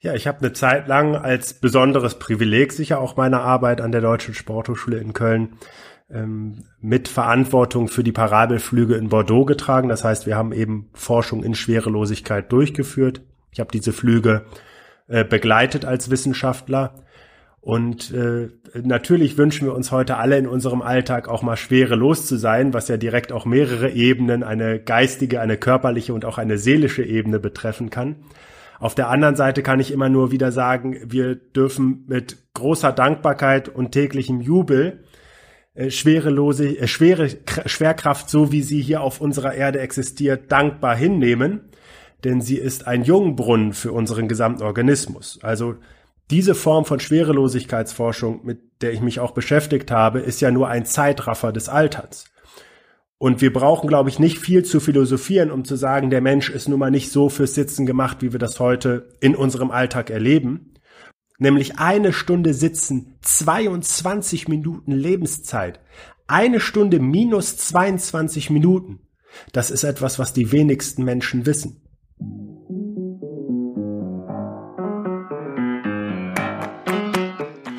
Ja, ich habe eine Zeit lang als besonderes Privileg sicher auch meine Arbeit an der Deutschen Sporthochschule in Köln ähm, mit Verantwortung für die Parabelflüge in Bordeaux getragen. Das heißt, wir haben eben Forschung in Schwerelosigkeit durchgeführt. Ich habe diese Flüge äh, begleitet als Wissenschaftler. Und äh, natürlich wünschen wir uns heute alle in unserem Alltag auch mal schwerelos zu sein, was ja direkt auch mehrere Ebenen, eine geistige, eine körperliche und auch eine seelische Ebene betreffen kann. Auf der anderen Seite kann ich immer nur wieder sagen, wir dürfen mit großer Dankbarkeit und täglichem Jubel äh, schwerelose, äh, schwere Schwerkraft, so wie sie hier auf unserer Erde existiert, dankbar hinnehmen, denn sie ist ein Jungbrunnen für unseren gesamten Organismus. Also diese Form von Schwerelosigkeitsforschung, mit der ich mich auch beschäftigt habe, ist ja nur ein Zeitraffer des Alterns. Und wir brauchen, glaube ich, nicht viel zu philosophieren, um zu sagen, der Mensch ist nun mal nicht so fürs Sitzen gemacht, wie wir das heute in unserem Alltag erleben. Nämlich eine Stunde Sitzen, 22 Minuten Lebenszeit. Eine Stunde minus 22 Minuten. Das ist etwas, was die wenigsten Menschen wissen.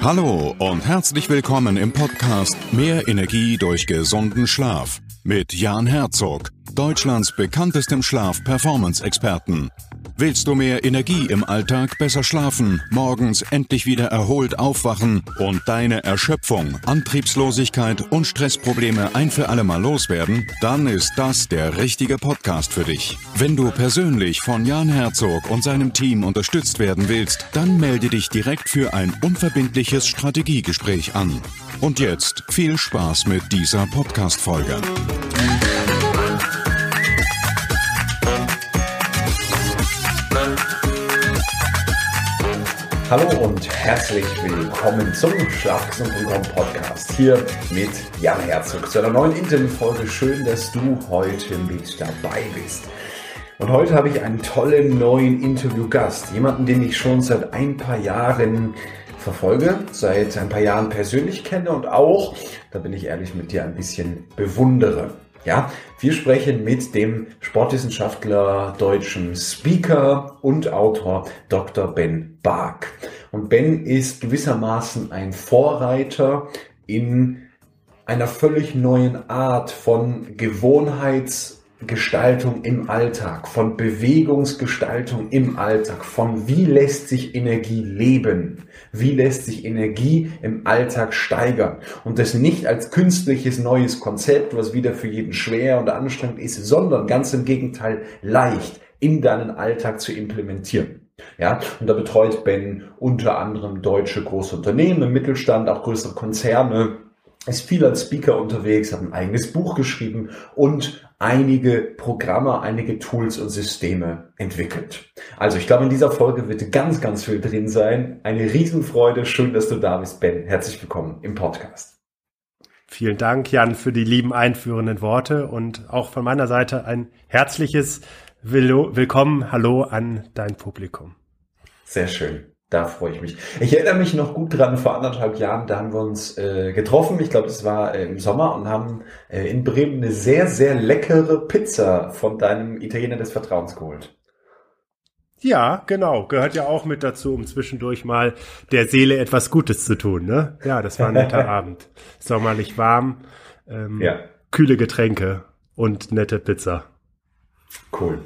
Hallo und herzlich willkommen im Podcast Mehr Energie durch gesunden Schlaf mit Jan Herzog, Deutschlands bekanntestem Schlaf-Performance-Experten. Willst du mehr Energie im Alltag, besser schlafen, morgens endlich wieder erholt aufwachen und deine Erschöpfung, Antriebslosigkeit und Stressprobleme ein für alle Mal loswerden? Dann ist das der richtige Podcast für dich. Wenn du persönlich von Jan Herzog und seinem Team unterstützt werden willst, dann melde dich direkt für ein unverbindliches Strategiegespräch an. Und jetzt viel Spaß mit dieser Podcast-Folge. Hallo und herzlich willkommen zum Schlafgesund.com Podcast hier mit Jan Herzog zu einer neuen Interviewfolge. Schön, dass du heute mit dabei bist. Und heute habe ich einen tollen neuen Interviewgast, jemanden, den ich schon seit ein paar Jahren verfolge, seit ein paar Jahren persönlich kenne und auch, da bin ich ehrlich mit dir, ein bisschen bewundere. Ja, wir sprechen mit dem Sportwissenschaftler, deutschen Speaker und Autor Dr. Ben Bark. Und Ben ist gewissermaßen ein Vorreiter in einer völlig neuen Art von Gewohnheits- Gestaltung im Alltag, von Bewegungsgestaltung im Alltag, von wie lässt sich Energie leben, wie lässt sich Energie im Alltag steigern und das nicht als künstliches neues Konzept, was wieder für jeden schwer und anstrengend ist, sondern ganz im Gegenteil leicht in deinen Alltag zu implementieren. Ja, und da betreut Ben unter anderem deutsche große Unternehmen im Mittelstand, auch größere Konzerne, ist viel als Speaker unterwegs, hat ein eigenes Buch geschrieben und einige Programme, einige Tools und Systeme entwickelt. Also ich glaube, in dieser Folge wird ganz, ganz viel drin sein. Eine Riesenfreude. Schön, dass du da bist, Ben. Herzlich willkommen im Podcast. Vielen Dank, Jan, für die lieben einführenden Worte und auch von meiner Seite ein herzliches Willkommen, Hallo an dein Publikum. Sehr schön. Da freue ich mich. Ich erinnere mich noch gut dran, vor anderthalb Jahren, da haben wir uns äh, getroffen, ich glaube, es war äh, im Sommer und haben äh, in Bremen eine sehr, sehr leckere Pizza von deinem Italiener des Vertrauens geholt. Ja, genau. Gehört ja auch mit dazu, um zwischendurch mal der Seele etwas Gutes zu tun. Ne? Ja, das war ein netter Abend. Sommerlich warm, ähm, ja. kühle Getränke und nette Pizza. Cool.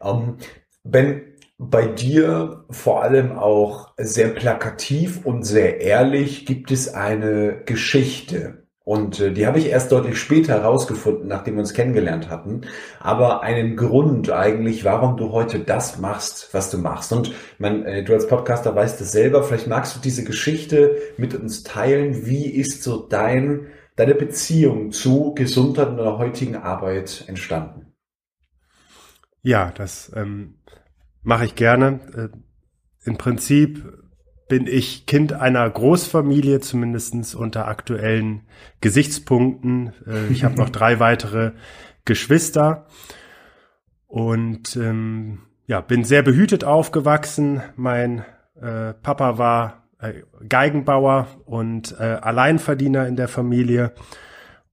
Um, ähm, ben, bei dir vor allem auch sehr plakativ und sehr ehrlich gibt es eine Geschichte. Und äh, die habe ich erst deutlich später herausgefunden, nachdem wir uns kennengelernt hatten. Aber einen Grund eigentlich, warum du heute das machst, was du machst. Und man, äh, du als Podcaster weißt es selber. Vielleicht magst du diese Geschichte mit uns teilen. Wie ist so dein, deine Beziehung zu Gesundheit und der heutigen Arbeit entstanden? Ja, das ähm, Mache ich gerne. Äh, Im Prinzip bin ich Kind einer Großfamilie, zumindestens unter aktuellen Gesichtspunkten. Äh, ich habe noch drei weitere Geschwister und ähm, ja, bin sehr behütet aufgewachsen. Mein äh, Papa war äh, Geigenbauer und äh, Alleinverdiener in der Familie.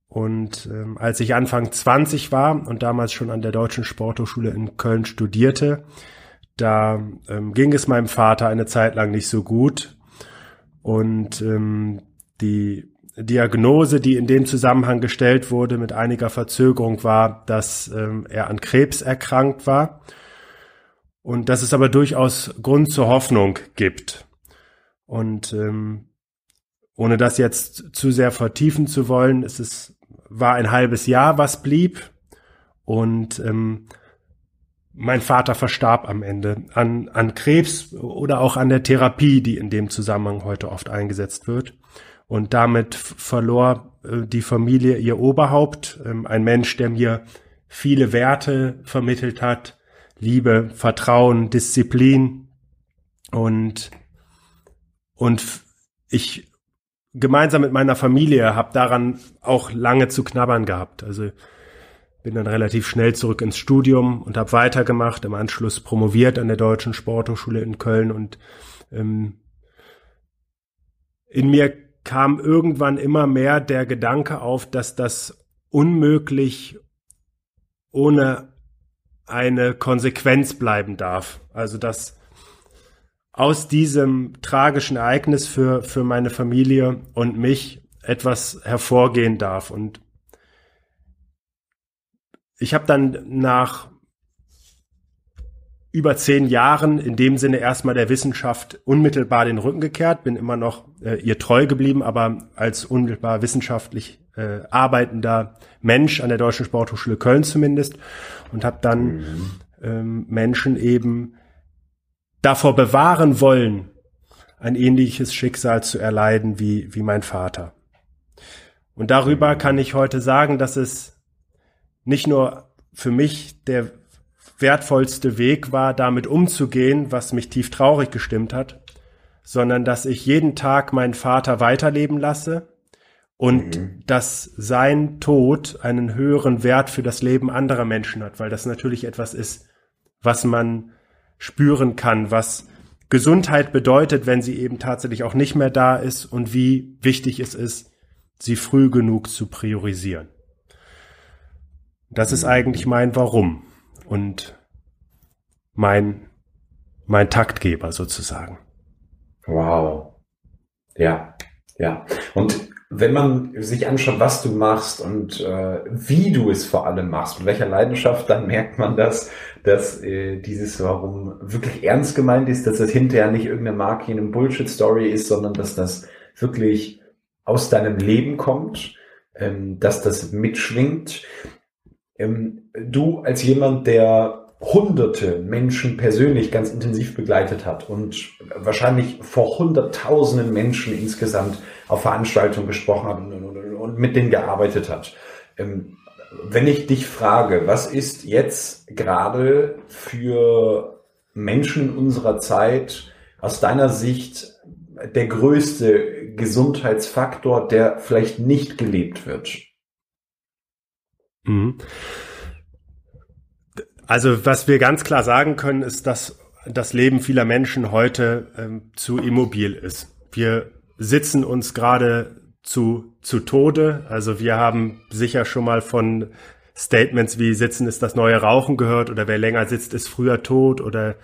Und ähm, als ich Anfang 20 war und damals schon an der Deutschen Sporthochschule in Köln studierte, da ähm, ging es meinem Vater eine Zeit lang nicht so gut. Und ähm, die Diagnose, die in dem Zusammenhang gestellt wurde, mit einiger Verzögerung war, dass ähm, er an Krebs erkrankt war und dass es aber durchaus Grund zur Hoffnung gibt. Und ähm, ohne das jetzt zu sehr vertiefen zu wollen, es ist, war ein halbes Jahr, was blieb. Und ähm, mein Vater verstarb am Ende an, an Krebs oder auch an der Therapie, die in dem Zusammenhang heute oft eingesetzt wird. Und damit verlor äh, die Familie ihr Oberhaupt, ähm, ein Mensch, der mir viele Werte vermittelt hat, Liebe, Vertrauen, Disziplin und und ich gemeinsam mit meiner Familie habe daran auch lange zu knabbern gehabt. Also bin dann relativ schnell zurück ins Studium und habe weitergemacht, im Anschluss promoviert an der Deutschen Sporthochschule in Köln und ähm, in mir kam irgendwann immer mehr der Gedanke auf, dass das unmöglich ohne eine Konsequenz bleiben darf. Also dass aus diesem tragischen Ereignis für, für meine Familie und mich etwas hervorgehen darf. Und ich habe dann nach über zehn Jahren in dem Sinne erstmal der Wissenschaft unmittelbar den Rücken gekehrt, bin immer noch äh, ihr treu geblieben, aber als unmittelbar wissenschaftlich äh, arbeitender Mensch an der Deutschen Sporthochschule Köln zumindest und habe dann mhm. ähm, Menschen eben davor bewahren wollen, ein ähnliches Schicksal zu erleiden wie, wie mein Vater. Und darüber kann ich heute sagen, dass es nicht nur für mich der wertvollste Weg war, damit umzugehen, was mich tief traurig gestimmt hat, sondern dass ich jeden Tag meinen Vater weiterleben lasse und mhm. dass sein Tod einen höheren Wert für das Leben anderer Menschen hat, weil das natürlich etwas ist, was man spüren kann, was Gesundheit bedeutet, wenn sie eben tatsächlich auch nicht mehr da ist und wie wichtig es ist, sie früh genug zu priorisieren. Das ist eigentlich mein Warum und mein, mein Taktgeber sozusagen. Wow. Ja, ja. Und wenn man sich anschaut, was du machst und äh, wie du es vor allem machst, mit welcher Leidenschaft, dann merkt man das, dass äh, dieses Warum wirklich ernst gemeint ist, dass das hinterher nicht irgendeine Marketing- und Bullshit-Story ist, sondern dass das wirklich aus deinem Leben kommt, ähm, dass das mitschwingt. Ähm, du als jemand, der hunderte Menschen persönlich ganz intensiv begleitet hat und wahrscheinlich vor hunderttausenden Menschen insgesamt auf Veranstaltungen gesprochen hat und, und, und mit denen gearbeitet hat. Ähm, wenn ich dich frage, was ist jetzt gerade für Menschen unserer Zeit aus deiner Sicht der größte Gesundheitsfaktor, der vielleicht nicht gelebt wird? Mhm. Also was wir ganz klar sagen können, ist, dass das Leben vieler Menschen heute ähm, zu immobil ist. Wir sitzen uns gerade zu, zu Tode. Also wir haben sicher schon mal von Statements wie Sitzen ist das neue Rauchen gehört oder wer länger sitzt, ist früher tot oder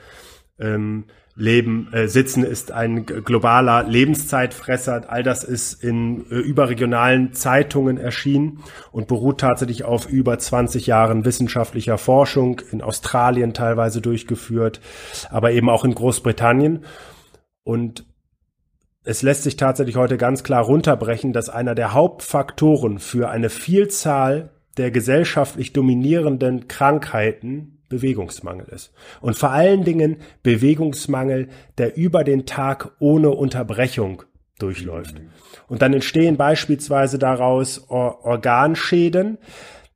ähm, Leben, äh, Sitzen ist ein globaler Lebenszeitfresser. All das ist in äh, überregionalen Zeitungen erschienen und beruht tatsächlich auf über 20 Jahren wissenschaftlicher Forschung, in Australien teilweise durchgeführt, aber eben auch in Großbritannien. Und es lässt sich tatsächlich heute ganz klar runterbrechen, dass einer der Hauptfaktoren für eine Vielzahl der gesellschaftlich dominierenden Krankheiten Bewegungsmangel ist. Und vor allen Dingen Bewegungsmangel, der über den Tag ohne Unterbrechung durchläuft. Und dann entstehen beispielsweise daraus Or Organschäden.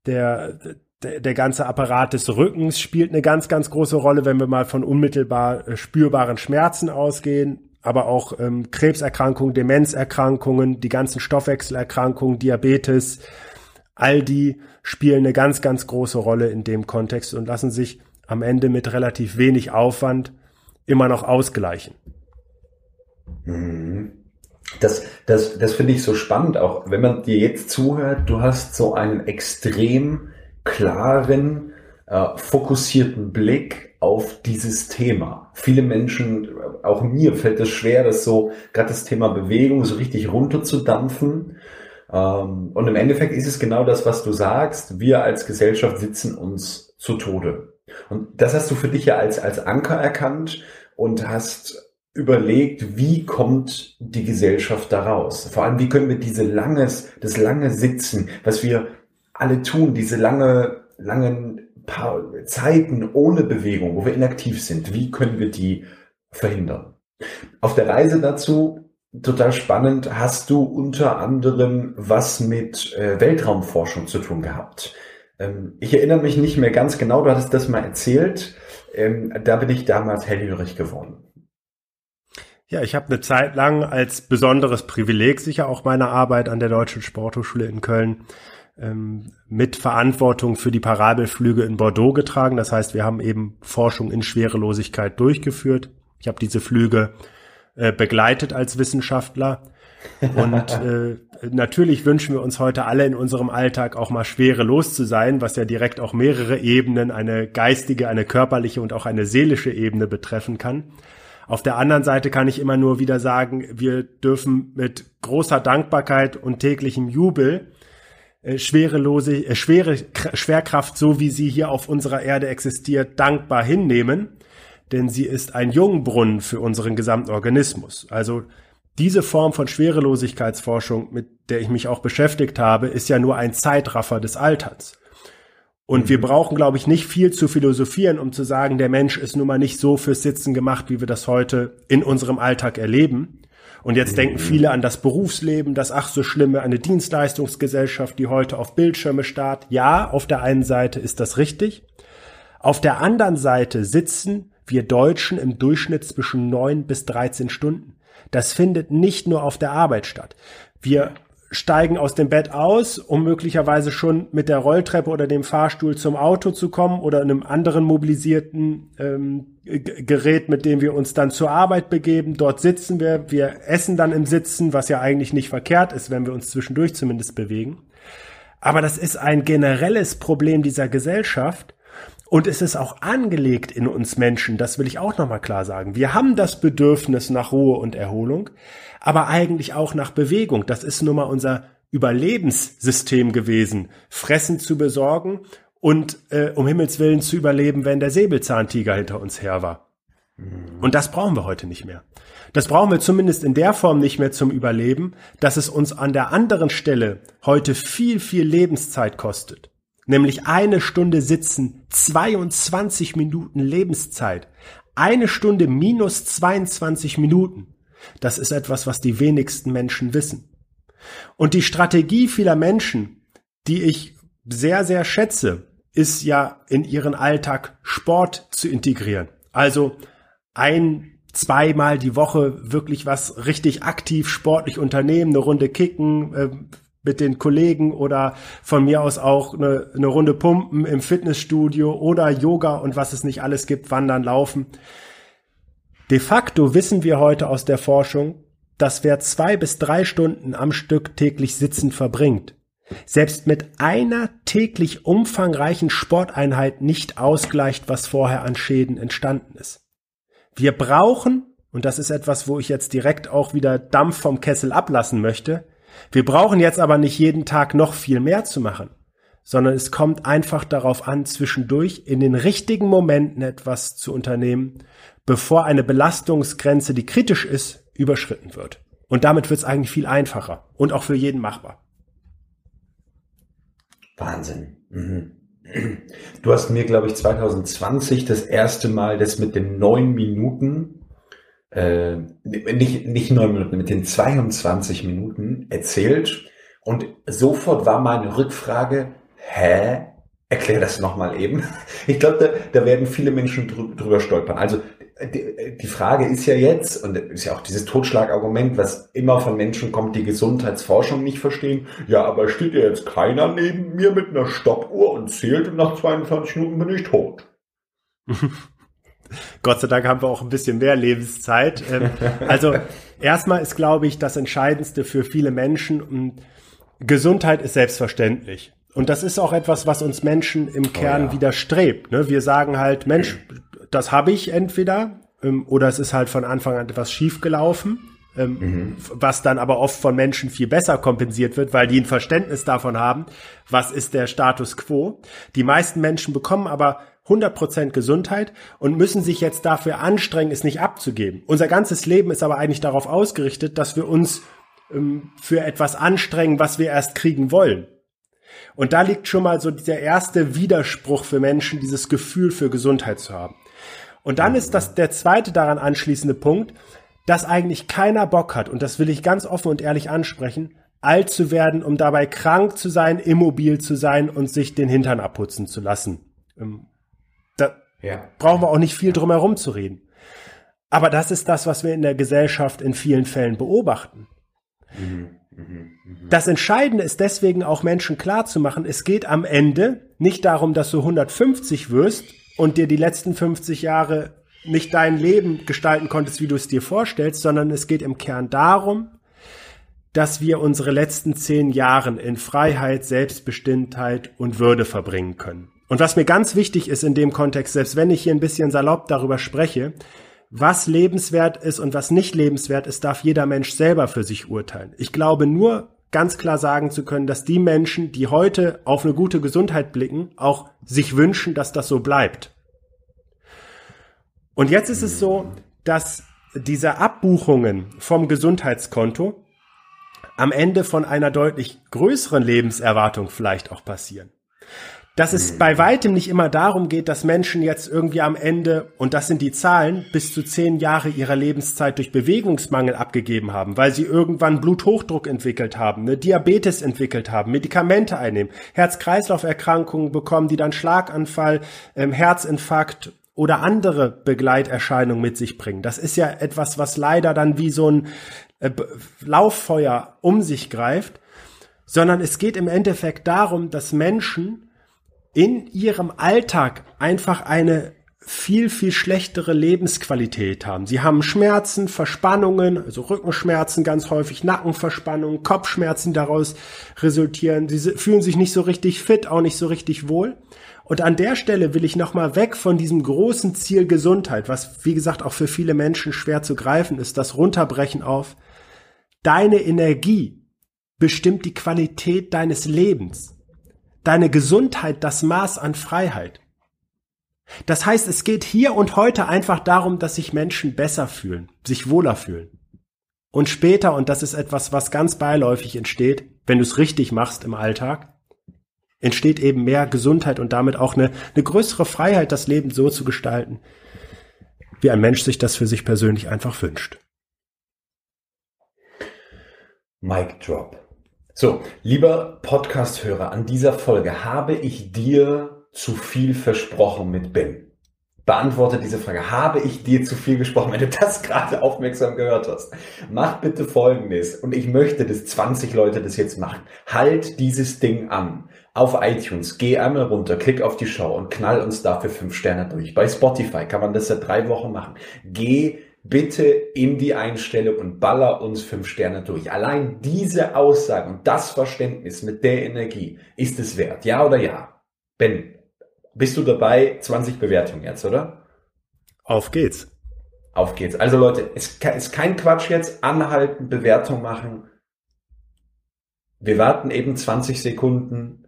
Der, der, der ganze Apparat des Rückens spielt eine ganz, ganz große Rolle, wenn wir mal von unmittelbar äh, spürbaren Schmerzen ausgehen aber auch ähm, Krebserkrankungen, Demenzerkrankungen, die ganzen Stoffwechselerkrankungen, Diabetes, all die spielen eine ganz, ganz große Rolle in dem Kontext und lassen sich am Ende mit relativ wenig Aufwand immer noch ausgleichen. Mhm. Das, das, das finde ich so spannend, auch wenn man dir jetzt zuhört, du hast so einen extrem klaren äh, fokussierten Blick auf dieses Thema. Viele Menschen, auch mir fällt es schwer, das so, gerade das Thema Bewegung so richtig runterzudampfen. Und im Endeffekt ist es genau das, was du sagst. Wir als Gesellschaft sitzen uns zu Tode. Und das hast du für dich ja als, als Anker erkannt und hast überlegt, wie kommt die Gesellschaft daraus? Vor allem, wie können wir diese langes, das lange Sitzen, was wir alle tun, diese lange, langen paar Zeiten ohne Bewegung, wo wir inaktiv sind, wie können wir die verhindern? Auf der Reise dazu, total spannend, hast du unter anderem was mit äh, Weltraumforschung zu tun gehabt. Ähm, ich erinnere mich nicht mehr ganz genau, du hattest das mal erzählt. Ähm, da bin ich damals hellhörig geworden. Ja, ich habe eine Zeit lang als besonderes Privileg sicher auch meine Arbeit an der Deutschen Sporthochschule in Köln ähm, mit Verantwortung für die Parabelflüge in Bordeaux getragen. Das heißt, wir haben eben Forschung in Schwerelosigkeit durchgeführt. Ich habe diese Flüge äh, begleitet als Wissenschaftler. Und äh, natürlich wünschen wir uns heute alle in unserem Alltag auch mal schwerelos zu sein, was ja direkt auch mehrere Ebenen, eine geistige, eine körperliche und auch eine seelische Ebene betreffen kann. Auf der anderen Seite kann ich immer nur wieder sagen, wir dürfen mit großer Dankbarkeit und täglichem Jubel äh, schwerelose, äh, schwere Schwerkraft, so wie sie hier auf unserer Erde existiert, dankbar hinnehmen, denn sie ist ein Jungbrunnen für unseren gesamten Organismus. Also diese Form von Schwerelosigkeitsforschung, mit der ich mich auch beschäftigt habe, ist ja nur ein Zeitraffer des Alterns. Und mhm. wir brauchen, glaube ich, nicht viel zu philosophieren, um zu sagen, der Mensch ist nun mal nicht so fürs Sitzen gemacht, wie wir das heute in unserem Alltag erleben, und jetzt mhm. denken viele an das Berufsleben, das ach so schlimme, eine Dienstleistungsgesellschaft, die heute auf Bildschirme starrt. Ja, auf der einen Seite ist das richtig. Auf der anderen Seite sitzen wir Deutschen im Durchschnitt zwischen neun bis 13 Stunden. Das findet nicht nur auf der Arbeit statt. Wir steigen aus dem Bett aus, um möglicherweise schon mit der Rolltreppe oder dem Fahrstuhl zum Auto zu kommen oder einem anderen mobilisierten ähm, Gerät, mit dem wir uns dann zur Arbeit begeben. Dort sitzen wir, wir essen dann im Sitzen, was ja eigentlich nicht verkehrt ist, wenn wir uns zwischendurch zumindest bewegen. Aber das ist ein generelles Problem dieser Gesellschaft. Und es ist auch angelegt in uns Menschen, das will ich auch nochmal klar sagen. Wir haben das Bedürfnis nach Ruhe und Erholung, aber eigentlich auch nach Bewegung. Das ist nun mal unser Überlebenssystem gewesen, Fressen zu besorgen und äh, um Himmels Willen zu überleben, wenn der Säbelzahntiger hinter uns her war. Und das brauchen wir heute nicht mehr. Das brauchen wir zumindest in der Form nicht mehr zum Überleben, dass es uns an der anderen Stelle heute viel, viel Lebenszeit kostet. Nämlich eine Stunde sitzen, 22 Minuten Lebenszeit. Eine Stunde minus 22 Minuten. Das ist etwas, was die wenigsten Menschen wissen. Und die Strategie vieler Menschen, die ich sehr, sehr schätze, ist ja in ihren Alltag Sport zu integrieren. Also ein, zweimal die Woche wirklich was richtig aktiv sportlich unternehmen, eine Runde kicken, äh, mit den Kollegen oder von mir aus auch eine, eine Runde pumpen im Fitnessstudio oder Yoga und was es nicht alles gibt, wandern, laufen. De facto wissen wir heute aus der Forschung, dass wer zwei bis drei Stunden am Stück täglich sitzend verbringt, selbst mit einer täglich umfangreichen Sporteinheit nicht ausgleicht, was vorher an Schäden entstanden ist. Wir brauchen, und das ist etwas, wo ich jetzt direkt auch wieder Dampf vom Kessel ablassen möchte, wir brauchen jetzt aber nicht jeden Tag noch viel mehr zu machen, sondern es kommt einfach darauf an, zwischendurch in den richtigen Momenten etwas zu unternehmen bevor eine Belastungsgrenze, die kritisch ist, überschritten wird. Und damit wird es eigentlich viel einfacher und auch für jeden machbar. Wahnsinn. Mhm. Du hast mir, glaube ich, 2020 das erste Mal das mit den neun Minuten, äh, nicht, nicht neun Minuten, mit den 22 Minuten erzählt. Und sofort war meine Rückfrage, hä? Erklär das nochmal eben. Ich glaube, da, da werden viele Menschen drüber stolpern. Also die, die Frage ist ja jetzt, und ist ja auch dieses Totschlagargument, was immer von Menschen kommt, die Gesundheitsforschung nicht verstehen. Ja, aber steht ja jetzt keiner neben mir mit einer Stoppuhr und zählt und nach 22 Minuten bin ich tot. Gott sei Dank haben wir auch ein bisschen mehr Lebenszeit. Ähm, also erstmal ist, glaube ich, das Entscheidendste für viele Menschen, Gesundheit ist selbstverständlich. Und das ist auch etwas, was uns Menschen im Kern oh ja. widerstrebt. Ne? Wir sagen halt, Mensch, das habe ich entweder ähm, oder es ist halt von Anfang an etwas schief gelaufen. Ähm, mhm. was dann aber oft von Menschen viel besser kompensiert wird, weil die ein Verständnis davon haben, was ist der Status quo. Die meisten Menschen bekommen aber 100% Gesundheit und müssen sich jetzt dafür anstrengen, es nicht abzugeben. Unser ganzes Leben ist aber eigentlich darauf ausgerichtet, dass wir uns ähm, für etwas anstrengen, was wir erst kriegen wollen. Und da liegt schon mal so der erste Widerspruch für Menschen, dieses Gefühl für Gesundheit zu haben. Und dann ist das der zweite daran anschließende Punkt, dass eigentlich keiner Bock hat, und das will ich ganz offen und ehrlich ansprechen, alt zu werden, um dabei krank zu sein, immobil zu sein und sich den Hintern abputzen zu lassen. Da ja. brauchen wir auch nicht viel drum herum zu reden. Aber das ist das, was wir in der Gesellschaft in vielen Fällen beobachten. Mhm, mh, mh. Das Entscheidende ist deswegen auch Menschen klar zu machen, es geht am Ende nicht darum, dass du 150 wirst und dir die letzten 50 Jahre nicht dein Leben gestalten konntest, wie du es dir vorstellst, sondern es geht im Kern darum, dass wir unsere letzten zehn Jahre in Freiheit, Selbstbestimmtheit und Würde verbringen können. Und was mir ganz wichtig ist in dem Kontext, selbst wenn ich hier ein bisschen salopp darüber spreche, was lebenswert ist und was nicht lebenswert ist, darf jeder Mensch selber für sich urteilen. Ich glaube nur ganz klar sagen zu können, dass die Menschen, die heute auf eine gute Gesundheit blicken, auch sich wünschen, dass das so bleibt. Und jetzt ist es so, dass diese Abbuchungen vom Gesundheitskonto am Ende von einer deutlich größeren Lebenserwartung vielleicht auch passieren. Dass es bei weitem nicht immer darum geht, dass Menschen jetzt irgendwie am Ende, und das sind die Zahlen, bis zu zehn Jahre ihrer Lebenszeit durch Bewegungsmangel abgegeben haben, weil sie irgendwann Bluthochdruck entwickelt haben, eine Diabetes entwickelt haben, Medikamente einnehmen, Herz-Kreislauf-Erkrankungen bekommen, die dann Schlaganfall, ähm, Herzinfarkt oder andere Begleiterscheinungen mit sich bringen. Das ist ja etwas, was leider dann wie so ein äh, Lauffeuer um sich greift, sondern es geht im Endeffekt darum, dass Menschen in ihrem Alltag einfach eine viel, viel schlechtere Lebensqualität haben. Sie haben Schmerzen, Verspannungen, also Rückenschmerzen ganz häufig, Nackenverspannungen, Kopfschmerzen daraus resultieren. Sie fühlen sich nicht so richtig fit, auch nicht so richtig wohl. Und an der Stelle will ich nochmal weg von diesem großen Ziel Gesundheit, was wie gesagt auch für viele Menschen schwer zu greifen ist, das runterbrechen auf. Deine Energie bestimmt die Qualität deines Lebens. Deine Gesundheit das Maß an Freiheit. Das heißt, es geht hier und heute einfach darum, dass sich Menschen besser fühlen, sich wohler fühlen. Und später, und das ist etwas, was ganz beiläufig entsteht, wenn du es richtig machst im Alltag, entsteht eben mehr Gesundheit und damit auch eine, eine größere Freiheit, das Leben so zu gestalten, wie ein Mensch sich das für sich persönlich einfach wünscht. Mic Drop. So, lieber Podcast-Hörer, an dieser Folge habe ich dir zu viel versprochen mit Ben. Beantworte diese Frage. Habe ich dir zu viel gesprochen, wenn du das gerade aufmerksam gehört hast? Mach bitte Folgendes. Und ich möchte, dass 20 Leute das jetzt machen. Halt dieses Ding an auf iTunes, geh einmal runter, klick auf die Show und knall uns dafür fünf Sterne durch. Bei Spotify kann man das seit drei Wochen machen. Geh bitte in die Einstellung und baller uns fünf Sterne durch. Allein diese Aussage und das Verständnis mit der Energie ist es wert. Ja oder ja? Ben, bist du dabei? 20 Bewertungen jetzt, oder? Auf geht's. Auf geht's. Also Leute, es ist kein Quatsch jetzt. Anhalten, Bewertung machen. Wir warten eben 20 Sekunden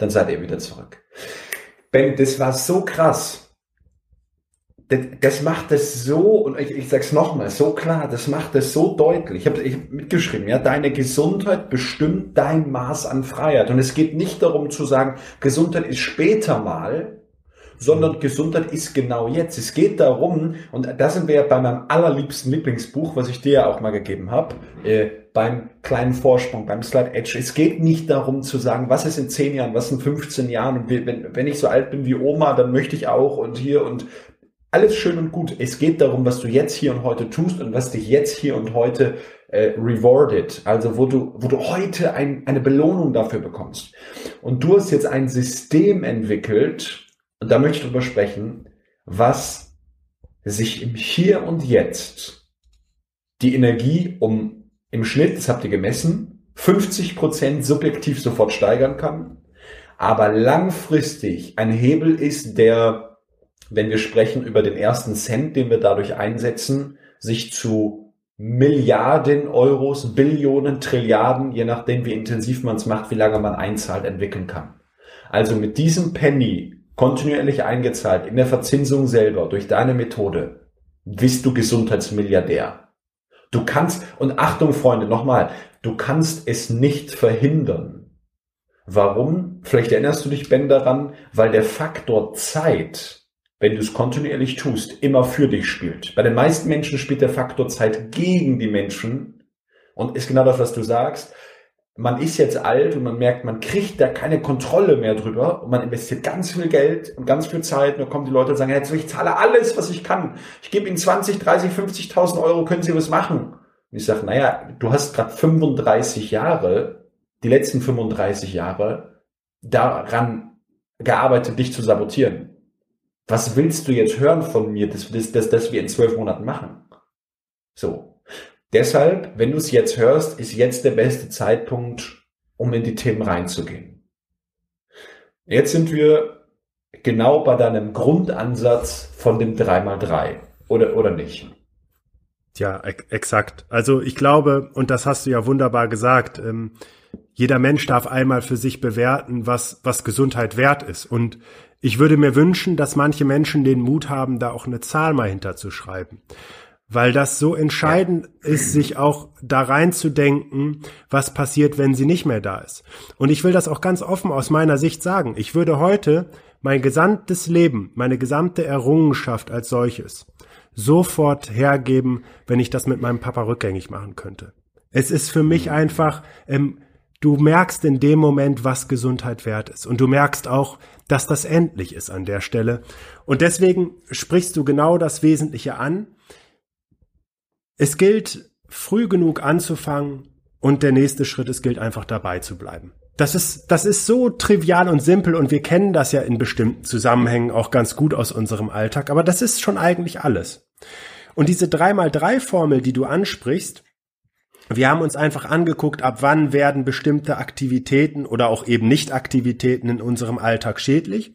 dann seid ihr wieder zurück. Ben, das war so krass. Das, das macht es so, und ich, ich sag's nochmal, so klar, das macht es so deutlich. Ich habe ich mitgeschrieben, ja, deine Gesundheit bestimmt dein Maß an Freiheit. Und es geht nicht darum zu sagen, Gesundheit ist später mal, sondern Gesundheit ist genau jetzt. Es geht darum, und da sind wir ja bei meinem allerliebsten Lieblingsbuch, was ich dir ja auch mal gegeben habe, äh, beim kleinen Vorsprung, beim Slide Edge. Es geht nicht darum zu sagen, was ist in 10 Jahren, was in 15 Jahren und wenn, wenn ich so alt bin wie Oma, dann möchte ich auch und hier und alles schön und gut. Es geht darum, was du jetzt hier und heute tust und was dich jetzt hier und heute äh, rewarded, also wo du, wo du heute ein, eine Belohnung dafür bekommst. Und du hast jetzt ein System entwickelt, und da möchte ich drüber sprechen, was sich im Hier und Jetzt die Energie um im Schnitt, das habt ihr gemessen, 50 Prozent subjektiv sofort steigern kann, aber langfristig ein Hebel ist, der, wenn wir sprechen über den ersten Cent, den wir dadurch einsetzen, sich zu Milliarden Euros, Billionen, Trilliarden, je nachdem wie intensiv man es macht, wie lange man einzahlt, entwickeln kann. Also mit diesem Penny kontinuierlich eingezahlt in der Verzinsung selber durch deine Methode, bist du Gesundheitsmilliardär. Du kannst, und Achtung Freunde, nochmal, du kannst es nicht verhindern. Warum? Vielleicht erinnerst du dich, Ben, daran, weil der Faktor Zeit, wenn du es kontinuierlich tust, immer für dich spielt. Bei den meisten Menschen spielt der Faktor Zeit gegen die Menschen und ist genau das, was du sagst man ist jetzt alt und man merkt, man kriegt da keine Kontrolle mehr drüber und man investiert ganz viel Geld und ganz viel Zeit und dann kommen die Leute und sagen, jetzt ich zahle alles, was ich kann. Ich gebe Ihnen 20, 30, 50.000 Euro, können Sie was machen? Und ich sage, naja, du hast gerade 35 Jahre, die letzten 35 Jahre daran gearbeitet, dich zu sabotieren. Was willst du jetzt hören von mir, dass, dass, dass, dass wir in zwölf Monaten machen? So. Deshalb, wenn du es jetzt hörst, ist jetzt der beste Zeitpunkt, um in die Themen reinzugehen. Jetzt sind wir genau bei deinem Grundansatz von dem 3x3 oder, oder nicht? Ja, exakt. Also ich glaube, und das hast du ja wunderbar gesagt, ähm, jeder Mensch darf einmal für sich bewerten, was, was Gesundheit wert ist. Und ich würde mir wünschen, dass manche Menschen den Mut haben, da auch eine Zahl mal hinterzuschreiben weil das so entscheidend ja. ist, sich auch da reinzudenken, was passiert, wenn sie nicht mehr da ist. Und ich will das auch ganz offen aus meiner Sicht sagen. Ich würde heute mein gesamtes Leben, meine gesamte Errungenschaft als solches sofort hergeben, wenn ich das mit meinem Papa rückgängig machen könnte. Es ist für mich einfach, ähm, du merkst in dem Moment, was Gesundheit wert ist. Und du merkst auch, dass das endlich ist an der Stelle. Und deswegen sprichst du genau das Wesentliche an. Es gilt, früh genug anzufangen und der nächste Schritt, es gilt einfach dabei zu bleiben. Das ist, das ist so trivial und simpel und wir kennen das ja in bestimmten Zusammenhängen auch ganz gut aus unserem Alltag, aber das ist schon eigentlich alles. Und diese 3x3-Formel, die du ansprichst, wir haben uns einfach angeguckt, ab wann werden bestimmte Aktivitäten oder auch eben Nicht-Aktivitäten in unserem Alltag schädlich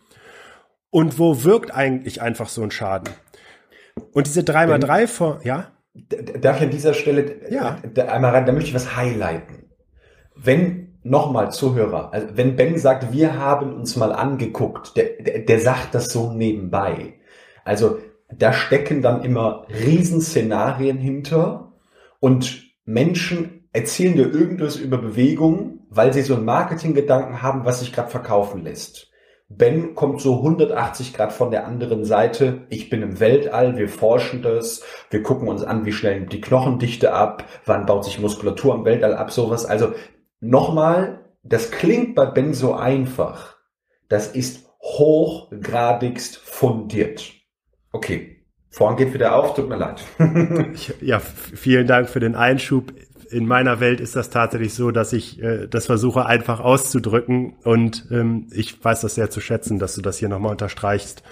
und wo wirkt eigentlich einfach so ein Schaden. Und diese 3x3-Formel, ja? Darf ich an dieser Stelle ja. da einmal rein, da möchte ich was highlighten. Wenn, nochmal Zuhörer, also wenn Ben sagt, wir haben uns mal angeguckt, der, der, der sagt das so nebenbei. Also da stecken dann immer Riesenszenarien hinter und Menschen erzählen dir irgendwas über Bewegung, weil sie so einen Marketinggedanken haben, was sich gerade verkaufen lässt. Ben kommt so 180 Grad von der anderen Seite. Ich bin im Weltall, wir forschen das, wir gucken uns an, wie schnell die Knochendichte ab, wann baut sich Muskulatur im Weltall ab, sowas. Also nochmal, das klingt bei Ben so einfach. Das ist hochgradigst fundiert. Okay, Vorhang geht wieder auf, tut mir leid. ja, vielen Dank für den Einschub in meiner Welt ist das tatsächlich so, dass ich äh, das versuche einfach auszudrücken und ähm, ich weiß das sehr zu schätzen, dass du das hier nochmal unterstreichst.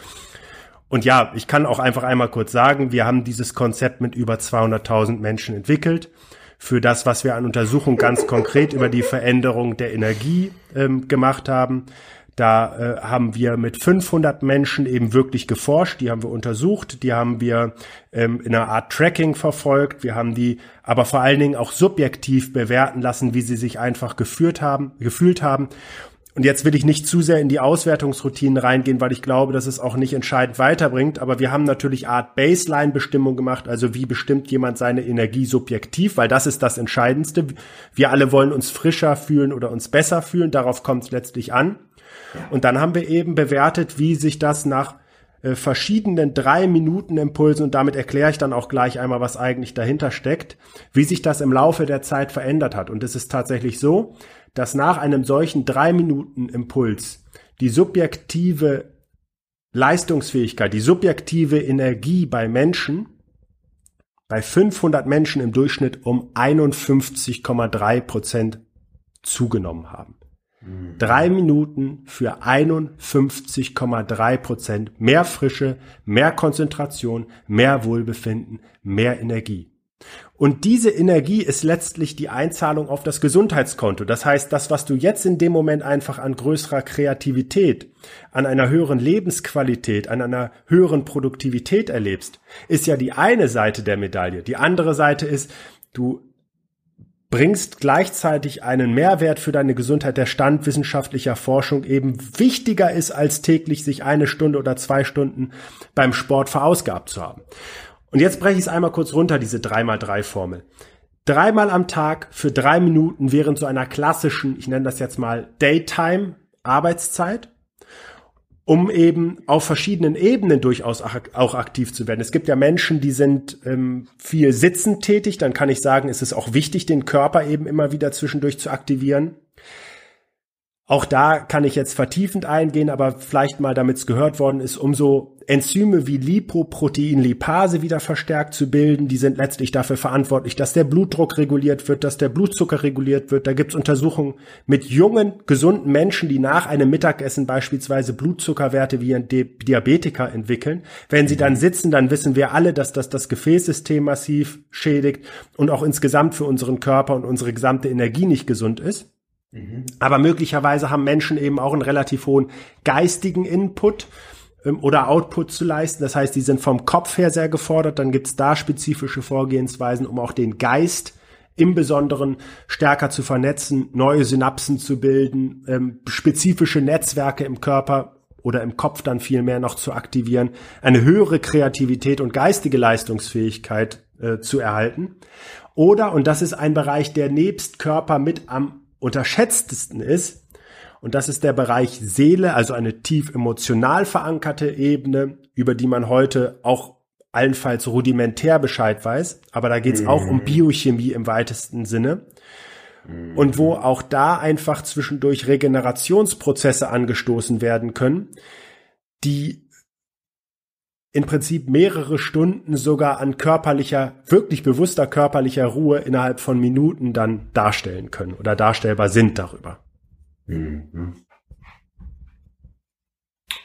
Und ja, ich kann auch einfach einmal kurz sagen, wir haben dieses Konzept mit über 200.000 Menschen entwickelt für das, was wir an Untersuchungen ganz konkret über die Veränderung der Energie ähm, gemacht haben. Da äh, haben wir mit 500 Menschen eben wirklich geforscht, die haben wir untersucht, die haben wir ähm, in einer Art Tracking verfolgt, wir haben die aber vor allen Dingen auch subjektiv bewerten lassen, wie sie sich einfach geführt haben, gefühlt haben. Und jetzt will ich nicht zu sehr in die Auswertungsroutinen reingehen, weil ich glaube, dass es auch nicht entscheidend weiterbringt. Aber wir haben natürlich Art Baseline-Bestimmung gemacht, also wie bestimmt jemand seine Energie subjektiv, weil das ist das Entscheidendste. Wir alle wollen uns frischer fühlen oder uns besser fühlen. Darauf kommt es letztlich an. Und dann haben wir eben bewertet, wie sich das nach äh, verschiedenen drei Minuten Impulsen und damit erkläre ich dann auch gleich einmal, was eigentlich dahinter steckt, wie sich das im Laufe der Zeit verändert hat. Und es ist tatsächlich so, dass nach einem solchen drei Minuten Impuls die subjektive Leistungsfähigkeit, die subjektive Energie bei Menschen bei 500 Menschen im Durchschnitt um 51,3 Prozent zugenommen haben. Drei Minuten für 51,3 Prozent mehr Frische, mehr Konzentration, mehr Wohlbefinden, mehr Energie. Und diese Energie ist letztlich die Einzahlung auf das Gesundheitskonto. Das heißt, das, was du jetzt in dem Moment einfach an größerer Kreativität, an einer höheren Lebensqualität, an einer höheren Produktivität erlebst, ist ja die eine Seite der Medaille. Die andere Seite ist, du bringst gleichzeitig einen Mehrwert für deine Gesundheit, der Stand wissenschaftlicher Forschung eben wichtiger ist, als täglich sich eine Stunde oder zwei Stunden beim Sport verausgabt zu haben. Und jetzt breche ich es einmal kurz runter, diese 3x3-Formel. Dreimal am Tag für drei Minuten während so einer klassischen, ich nenne das jetzt mal Daytime Arbeitszeit um eben auf verschiedenen Ebenen durchaus auch aktiv zu werden. Es gibt ja Menschen, die sind ähm, viel sitzend tätig, dann kann ich sagen, ist es auch wichtig, den Körper eben immer wieder zwischendurch zu aktivieren. Auch da kann ich jetzt vertiefend eingehen, aber vielleicht mal, damit es gehört worden ist, um so Enzyme wie Lipoproteinlipase wieder verstärkt zu bilden. Die sind letztlich dafür verantwortlich, dass der Blutdruck reguliert wird, dass der Blutzucker reguliert wird. Da gibt's Untersuchungen mit jungen, gesunden Menschen, die nach einem Mittagessen beispielsweise Blutzuckerwerte wie ein Diabetiker entwickeln. Wenn sie dann sitzen, dann wissen wir alle, dass das das Gefäßsystem massiv schädigt und auch insgesamt für unseren Körper und unsere gesamte Energie nicht gesund ist. Aber möglicherweise haben Menschen eben auch einen relativ hohen geistigen Input ähm, oder Output zu leisten. Das heißt, die sind vom Kopf her sehr gefordert. Dann gibt es da spezifische Vorgehensweisen, um auch den Geist im Besonderen stärker zu vernetzen, neue Synapsen zu bilden, ähm, spezifische Netzwerke im Körper oder im Kopf dann viel mehr noch zu aktivieren, eine höhere Kreativität und geistige Leistungsfähigkeit äh, zu erhalten. Oder, und das ist ein Bereich, der nebst Körper mit am unterschätztesten ist, und das ist der Bereich Seele, also eine tief emotional verankerte Ebene, über die man heute auch allenfalls rudimentär Bescheid weiß, aber da geht es mhm. auch um mhm. Biochemie im weitesten Sinne. Mhm. Und wo auch da einfach zwischendurch Regenerationsprozesse angestoßen werden können, die im Prinzip mehrere Stunden sogar an körperlicher, wirklich bewusster körperlicher Ruhe innerhalb von Minuten dann darstellen können oder darstellbar sind darüber. Mhm.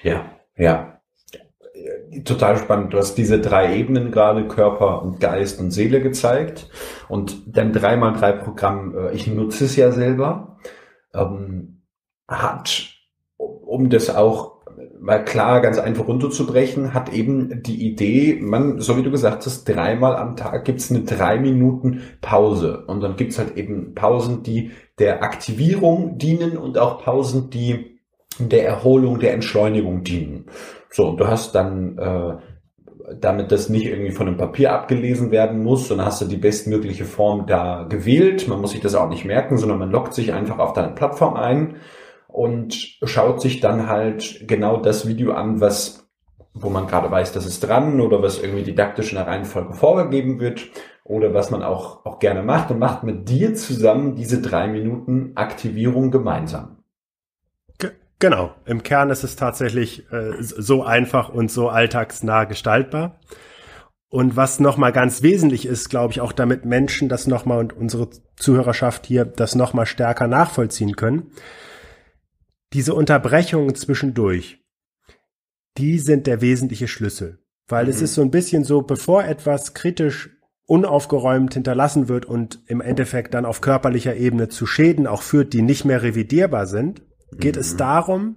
Ja, ja. Total spannend. Du hast diese drei Ebenen gerade, Körper und Geist und Seele gezeigt. Und dein 3x3-Programm, äh, ich nutze es ja selber, ähm, hat, um das auch mal klar ganz einfach runterzubrechen, hat eben die Idee, man, so wie du gesagt hast, dreimal am Tag gibt's eine drei Minuten Pause. Und dann gibt's halt eben Pausen, die der Aktivierung dienen und auch Pausen, die der Erholung, der Entschleunigung dienen. So, und du hast dann äh, damit das nicht irgendwie von einem Papier abgelesen werden muss, sondern hast du die bestmögliche Form da gewählt. Man muss sich das auch nicht merken, sondern man loggt sich einfach auf deine Plattform ein und schaut sich dann halt genau das Video an, was wo man gerade weiß, das ist dran oder was irgendwie didaktisch in der Reihenfolge vorgegeben wird oder was man auch, auch gerne macht und macht mit dir zusammen diese drei Minuten Aktivierung gemeinsam. Genau, im Kern ist es tatsächlich äh, so einfach und so alltagsnah gestaltbar. Und was nochmal ganz wesentlich ist, glaube ich, auch damit Menschen das nochmal und unsere Zuhörerschaft hier das nochmal stärker nachvollziehen können, diese Unterbrechungen zwischendurch, die sind der wesentliche Schlüssel. Weil mhm. es ist so ein bisschen so, bevor etwas kritisch unaufgeräumt hinterlassen wird und im Endeffekt dann auf körperlicher Ebene zu Schäden auch führt, die nicht mehr revidierbar sind, geht mhm. es darum,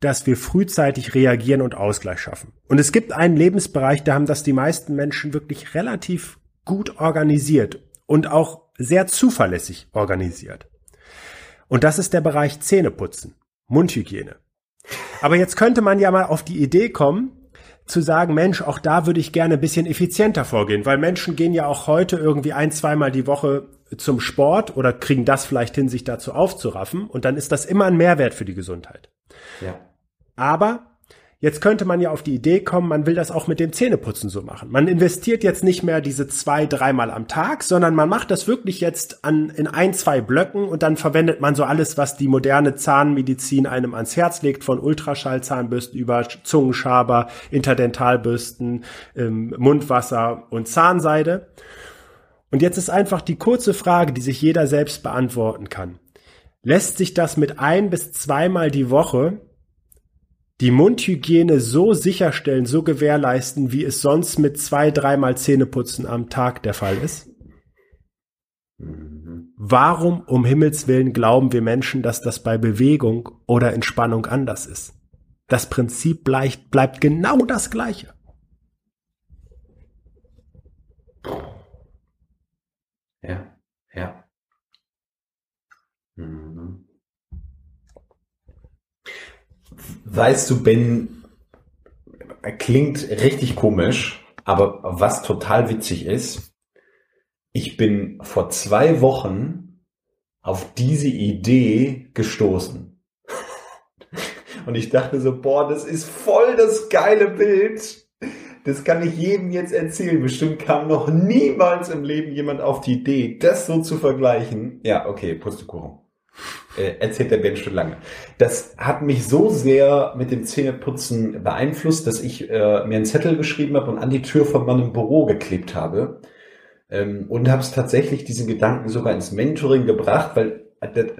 dass wir frühzeitig reagieren und Ausgleich schaffen. Und es gibt einen Lebensbereich, da haben das die meisten Menschen wirklich relativ gut organisiert und auch sehr zuverlässig organisiert. Und das ist der Bereich Zähneputzen. Mundhygiene. Aber jetzt könnte man ja mal auf die Idee kommen, zu sagen, Mensch, auch da würde ich gerne ein bisschen effizienter vorgehen, weil Menschen gehen ja auch heute irgendwie ein, zweimal die Woche zum Sport oder kriegen das vielleicht hin, sich dazu aufzuraffen und dann ist das immer ein Mehrwert für die Gesundheit. Ja. Aber Jetzt könnte man ja auf die Idee kommen, man will das auch mit dem Zähneputzen so machen. Man investiert jetzt nicht mehr diese zwei, dreimal am Tag, sondern man macht das wirklich jetzt an, in ein, zwei Blöcken und dann verwendet man so alles, was die moderne Zahnmedizin einem ans Herz legt, von Ultraschallzahnbürsten über Zungenschaber, Interdentalbürsten, ähm, Mundwasser und Zahnseide. Und jetzt ist einfach die kurze Frage, die sich jeder selbst beantworten kann. Lässt sich das mit ein bis zweimal die Woche die Mundhygiene so sicherstellen, so gewährleisten, wie es sonst mit zwei, dreimal Zähneputzen am Tag der Fall ist? Warum um Himmels willen glauben wir Menschen, dass das bei Bewegung oder Entspannung anders ist? Das Prinzip bleibt, bleibt genau das gleiche. Ja, ja. Mhm. Weißt du, Ben, klingt richtig komisch, aber was total witzig ist, ich bin vor zwei Wochen auf diese Idee gestoßen. Und ich dachte so, boah, das ist voll das geile Bild. Das kann ich jedem jetzt erzählen. Bestimmt kam noch niemals im Leben jemand auf die Idee, das so zu vergleichen. Ja, okay, Pustekuchen. Äh, erzählt der Ben schon lange. Das hat mich so sehr mit dem Zähneputzen beeinflusst, dass ich äh, mir einen Zettel geschrieben habe und an die Tür von meinem Büro geklebt habe. Ähm, und habe es tatsächlich diesen Gedanken sogar ins Mentoring gebracht, weil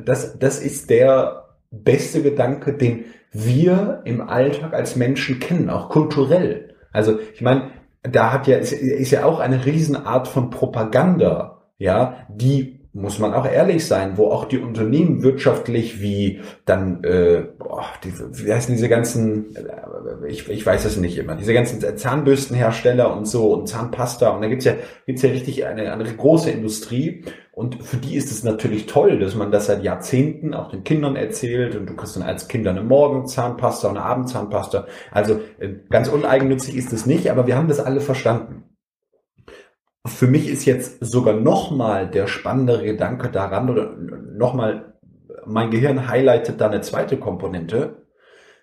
das, das ist der beste Gedanke, den wir im Alltag als Menschen kennen, auch kulturell. Also ich meine, da hat ja ist, ist ja auch eine Riesenart von Propaganda, ja, die muss man auch ehrlich sein, wo auch die Unternehmen wirtschaftlich wie dann, äh, boah, diese, wie heißen diese ganzen, äh, ich, ich weiß es nicht immer, diese ganzen Zahnbürstenhersteller und so und Zahnpasta und da gibt's ja, gibt's ja richtig eine, eine große Industrie und für die ist es natürlich toll, dass man das seit Jahrzehnten auch den Kindern erzählt und du kriegst dann als Kinder eine Morgenzahnpasta und eine Abendzahnpasta. Also äh, ganz uneigennützig ist es nicht, aber wir haben das alle verstanden. Für mich ist jetzt sogar nochmal der spannendere Gedanke daran oder nochmal mein Gehirn highlightet da eine zweite Komponente.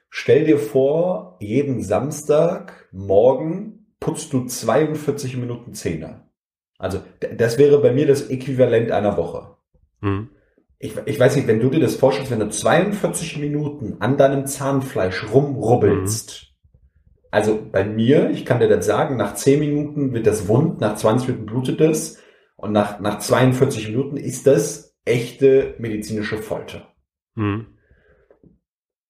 Stell dir vor, jeden Samstag morgen putzt du 42 Minuten Zähne. Also das wäre bei mir das Äquivalent einer Woche. Mhm. Ich, ich weiß nicht, wenn du dir das vorstellst, wenn du 42 Minuten an deinem Zahnfleisch rumrubbelst, mhm also bei mir, ich kann dir das sagen, nach 10 Minuten wird das wund, nach 20 Minuten blutet es und nach, nach 42 Minuten ist das echte medizinische Folter. Mhm.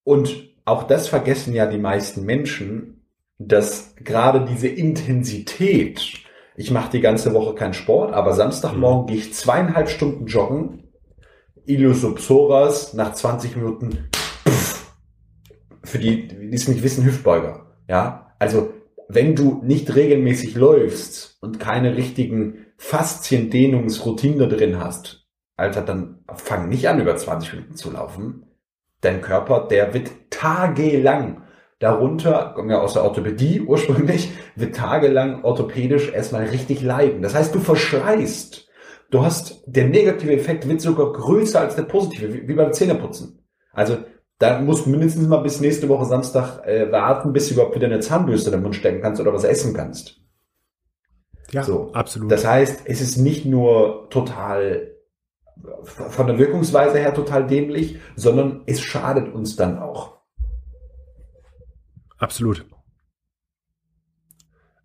Und auch das vergessen ja die meisten Menschen, dass gerade diese Intensität, ich mache die ganze Woche keinen Sport, aber Samstagmorgen mhm. gehe ich zweieinhalb Stunden joggen, Illusopsoras nach 20 Minuten, pff, für die, die es nicht wissen, Hüftbeuger. Ja, also wenn du nicht regelmäßig läufst und keine richtigen Fasziendehnungsroutinen da drin hast, Alter, dann fang nicht an, über 20 Minuten zu laufen. Dein Körper, der wird tagelang darunter, kommen ja aus der Orthopädie ursprünglich, wird tagelang orthopädisch erstmal richtig leiden. Das heißt, du verschleißt. Du hast, der negative Effekt wird sogar größer als der positive, wie, wie beim Zähneputzen. Also da musst du mindestens mal bis nächste Woche Samstag äh, warten, bis du überhaupt wieder eine Zahnbürste in den Mund stecken kannst oder was essen kannst. Ja, so. absolut. Das heißt, es ist nicht nur total von der Wirkungsweise her total dämlich, sondern es schadet uns dann auch. Absolut.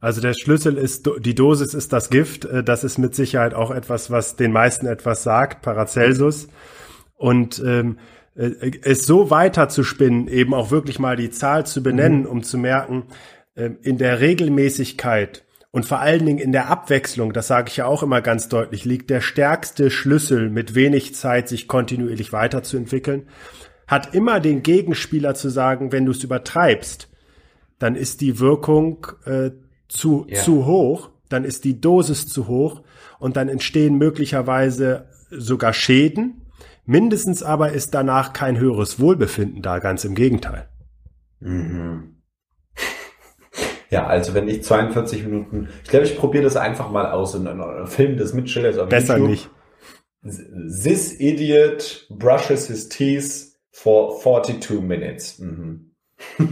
Also der Schlüssel ist, die Dosis ist das Gift. Äh, das ist mit Sicherheit auch etwas, was den meisten etwas sagt, Paracelsus. Und ähm, äh, es so weiter zu spinnen, eben auch wirklich mal die Zahl zu benennen, mhm. um zu merken, äh, in der Regelmäßigkeit und vor allen Dingen in der Abwechslung, das sage ich ja auch immer ganz deutlich, liegt der stärkste Schlüssel, mit wenig Zeit sich kontinuierlich weiterzuentwickeln, hat immer den Gegenspieler zu sagen, wenn du es übertreibst, dann ist die Wirkung äh, zu, ja. zu hoch, dann ist die Dosis zu hoch und dann entstehen möglicherweise sogar Schäden, Mindestens aber ist danach kein höheres Wohlbefinden da, ganz im Gegenteil. Mhm. Ja, also wenn ich 42 Minuten, ich glaube, ich probiere das einfach mal aus und Film das mit auf Besser YouTube. nicht. This idiot brushes his teeth for 42 minutes. Mhm.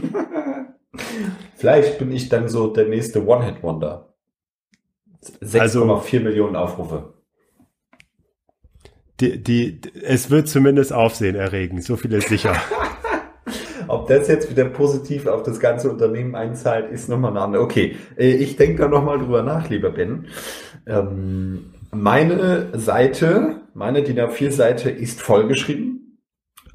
Vielleicht bin ich dann so der nächste One-Hit-Wonder. 6,4 also, Millionen Aufrufe die, die, es wird zumindest Aufsehen erregen, so viel ist sicher. Ob das jetzt wieder positiv auf das ganze Unternehmen einzahlt, ist nochmal eine andere. Okay, äh, ich denke da nochmal drüber nach, lieber Ben. Ähm, meine Seite, meine DIN A4-Seite ist vollgeschrieben.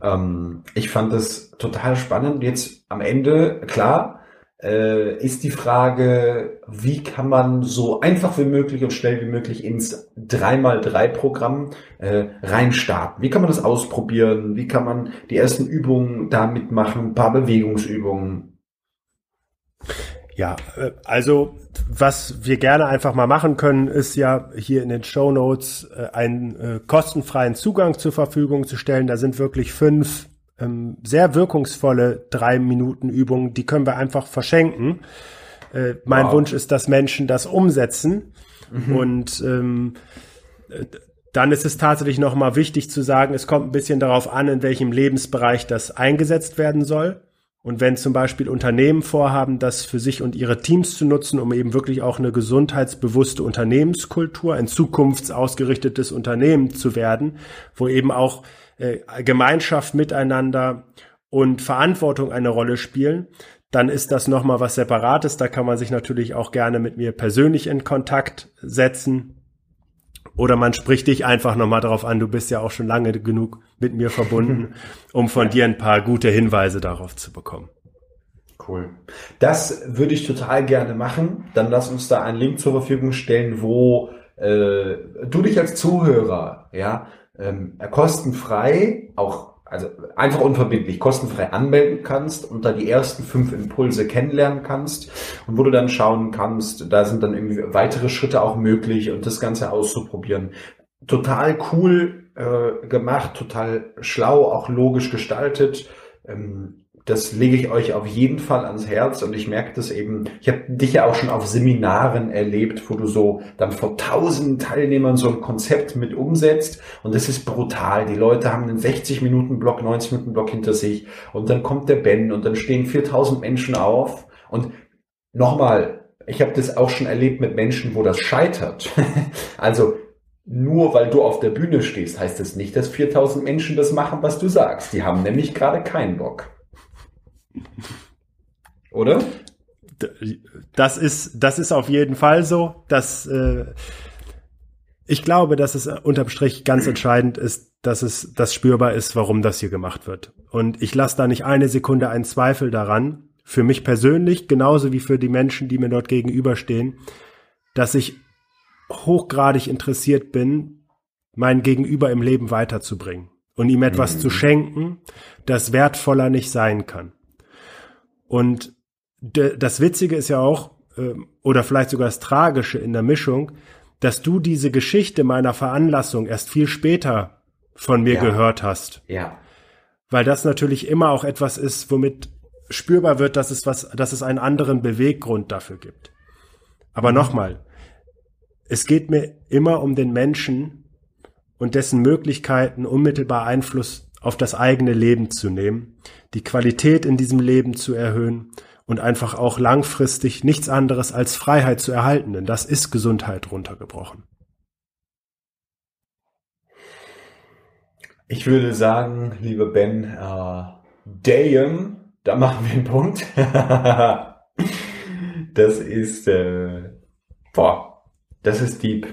Ähm, ich fand es total spannend. Jetzt am Ende, klar, ist die Frage, wie kann man so einfach wie möglich und schnell wie möglich ins 3x3-Programm äh, reinstarten? Wie kann man das ausprobieren? Wie kann man die ersten Übungen damit machen? Ein paar Bewegungsübungen? Ja, äh, also was wir gerne einfach mal machen können, ist ja hier in den Show Notes äh, einen äh, kostenfreien Zugang zur Verfügung zu stellen. Da sind wirklich fünf ähm, sehr wirkungsvolle drei Minuten Übungen, die können wir einfach verschenken. Äh, mein wow. Wunsch ist, dass Menschen das umsetzen mhm. und ähm, äh, dann ist es tatsächlich noch mal wichtig zu sagen, es kommt ein bisschen darauf an, in welchem Lebensbereich das eingesetzt werden soll. Und wenn zum Beispiel Unternehmen vorhaben, das für sich und ihre Teams zu nutzen, um eben wirklich auch eine gesundheitsbewusste Unternehmenskultur, ein zukunftsausgerichtetes Unternehmen zu werden, wo eben auch äh, Gemeinschaft miteinander und Verantwortung eine Rolle spielen, dann ist das nochmal was Separates. Da kann man sich natürlich auch gerne mit mir persönlich in Kontakt setzen. Oder man spricht dich einfach nochmal darauf an, du bist ja auch schon lange genug mit mir verbunden, um von dir ein paar gute Hinweise darauf zu bekommen. Cool. Das würde ich total gerne machen. Dann lass uns da einen Link zur Verfügung stellen, wo äh, du dich als Zuhörer ja ähm, kostenfrei, auch also einfach unverbindlich, kostenfrei anmelden kannst und da die ersten fünf Impulse kennenlernen kannst und wo du dann schauen kannst, da sind dann irgendwie weitere Schritte auch möglich und das Ganze auszuprobieren. Total cool äh, gemacht, total schlau, auch logisch gestaltet. Ähm, das lege ich euch auf jeden Fall ans Herz und ich merke das eben, ich habe dich ja auch schon auf Seminaren erlebt, wo du so dann vor tausenden Teilnehmern so ein Konzept mit umsetzt und das ist brutal. Die Leute haben einen 60 Minuten Block, 90 Minuten Block hinter sich und dann kommt der Ben und dann stehen 4000 Menschen auf und nochmal, ich habe das auch schon erlebt mit Menschen, wo das scheitert. also nur weil du auf der Bühne stehst, heißt das nicht, dass 4000 Menschen das machen, was du sagst. Die haben nämlich gerade keinen Bock. Oder? Das ist, das ist auf jeden Fall so. Dass, äh, ich glaube, dass es unterm Strich ganz entscheidend ist, dass es das spürbar ist, warum das hier gemacht wird. Und ich lasse da nicht eine Sekunde einen Zweifel daran, für mich persönlich, genauso wie für die Menschen, die mir dort gegenüberstehen, dass ich hochgradig interessiert bin, mein Gegenüber im Leben weiterzubringen und ihm etwas mhm. zu schenken, das wertvoller nicht sein kann. Und das Witzige ist ja auch, ähm, oder vielleicht sogar das Tragische in der Mischung, dass du diese Geschichte meiner Veranlassung erst viel später von mir ja. gehört hast. Ja. Weil das natürlich immer auch etwas ist, womit spürbar wird, dass es was, dass es einen anderen Beweggrund dafür gibt. Aber mhm. nochmal, es geht mir immer um den Menschen und dessen Möglichkeiten, unmittelbar Einfluss auf das eigene Leben zu nehmen, die Qualität in diesem Leben zu erhöhen und einfach auch langfristig nichts anderes als Freiheit zu erhalten, denn das ist Gesundheit runtergebrochen. Ich würde sagen, lieber Ben, äh, Damn, da machen wir einen Punkt. das ist, äh, boah, das ist deep.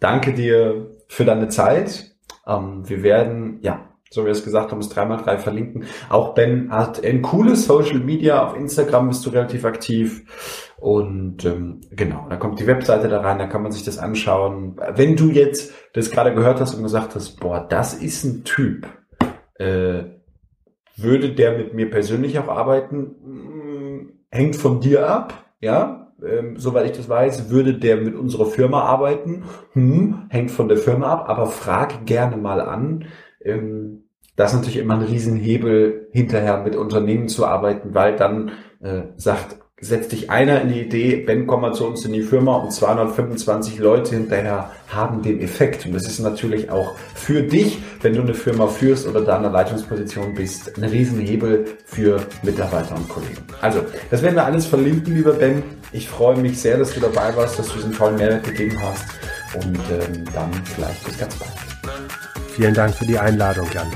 Danke dir für deine Zeit. Ähm, wir werden, ja, so wie wir es gesagt haben, das 3x3 verlinken. Auch Ben hat ein cooles Social Media. Auf Instagram bist du relativ aktiv. Und ähm, genau, da kommt die Webseite da rein, da kann man sich das anschauen. Wenn du jetzt das gerade gehört hast und gesagt hast, boah, das ist ein Typ, äh, würde der mit mir persönlich auch arbeiten? Hm, hängt von dir ab, ja. Ähm, soweit ich das weiß, würde der mit unserer Firma arbeiten. Hm, hängt von der Firma ab, aber frag gerne mal an ähm, das ist natürlich immer ein Riesenhebel, hinterher mit Unternehmen zu arbeiten, weil dann äh, sagt, setzt dich einer in die Idee, Ben, komm mal zu uns in die Firma und 225 Leute hinterher haben den Effekt. Und das ist natürlich auch für dich, wenn du eine Firma führst oder da in der Leitungsposition bist, ein Riesenhebel für Mitarbeiter und Kollegen. Also, das werden wir alles verlinken, lieber Ben. Ich freue mich sehr, dass du dabei warst, dass du diesen tollen Mehrwert gegeben hast. Und ähm, dann vielleicht bis ganz bald. Vielen Dank für die Einladung, Jan.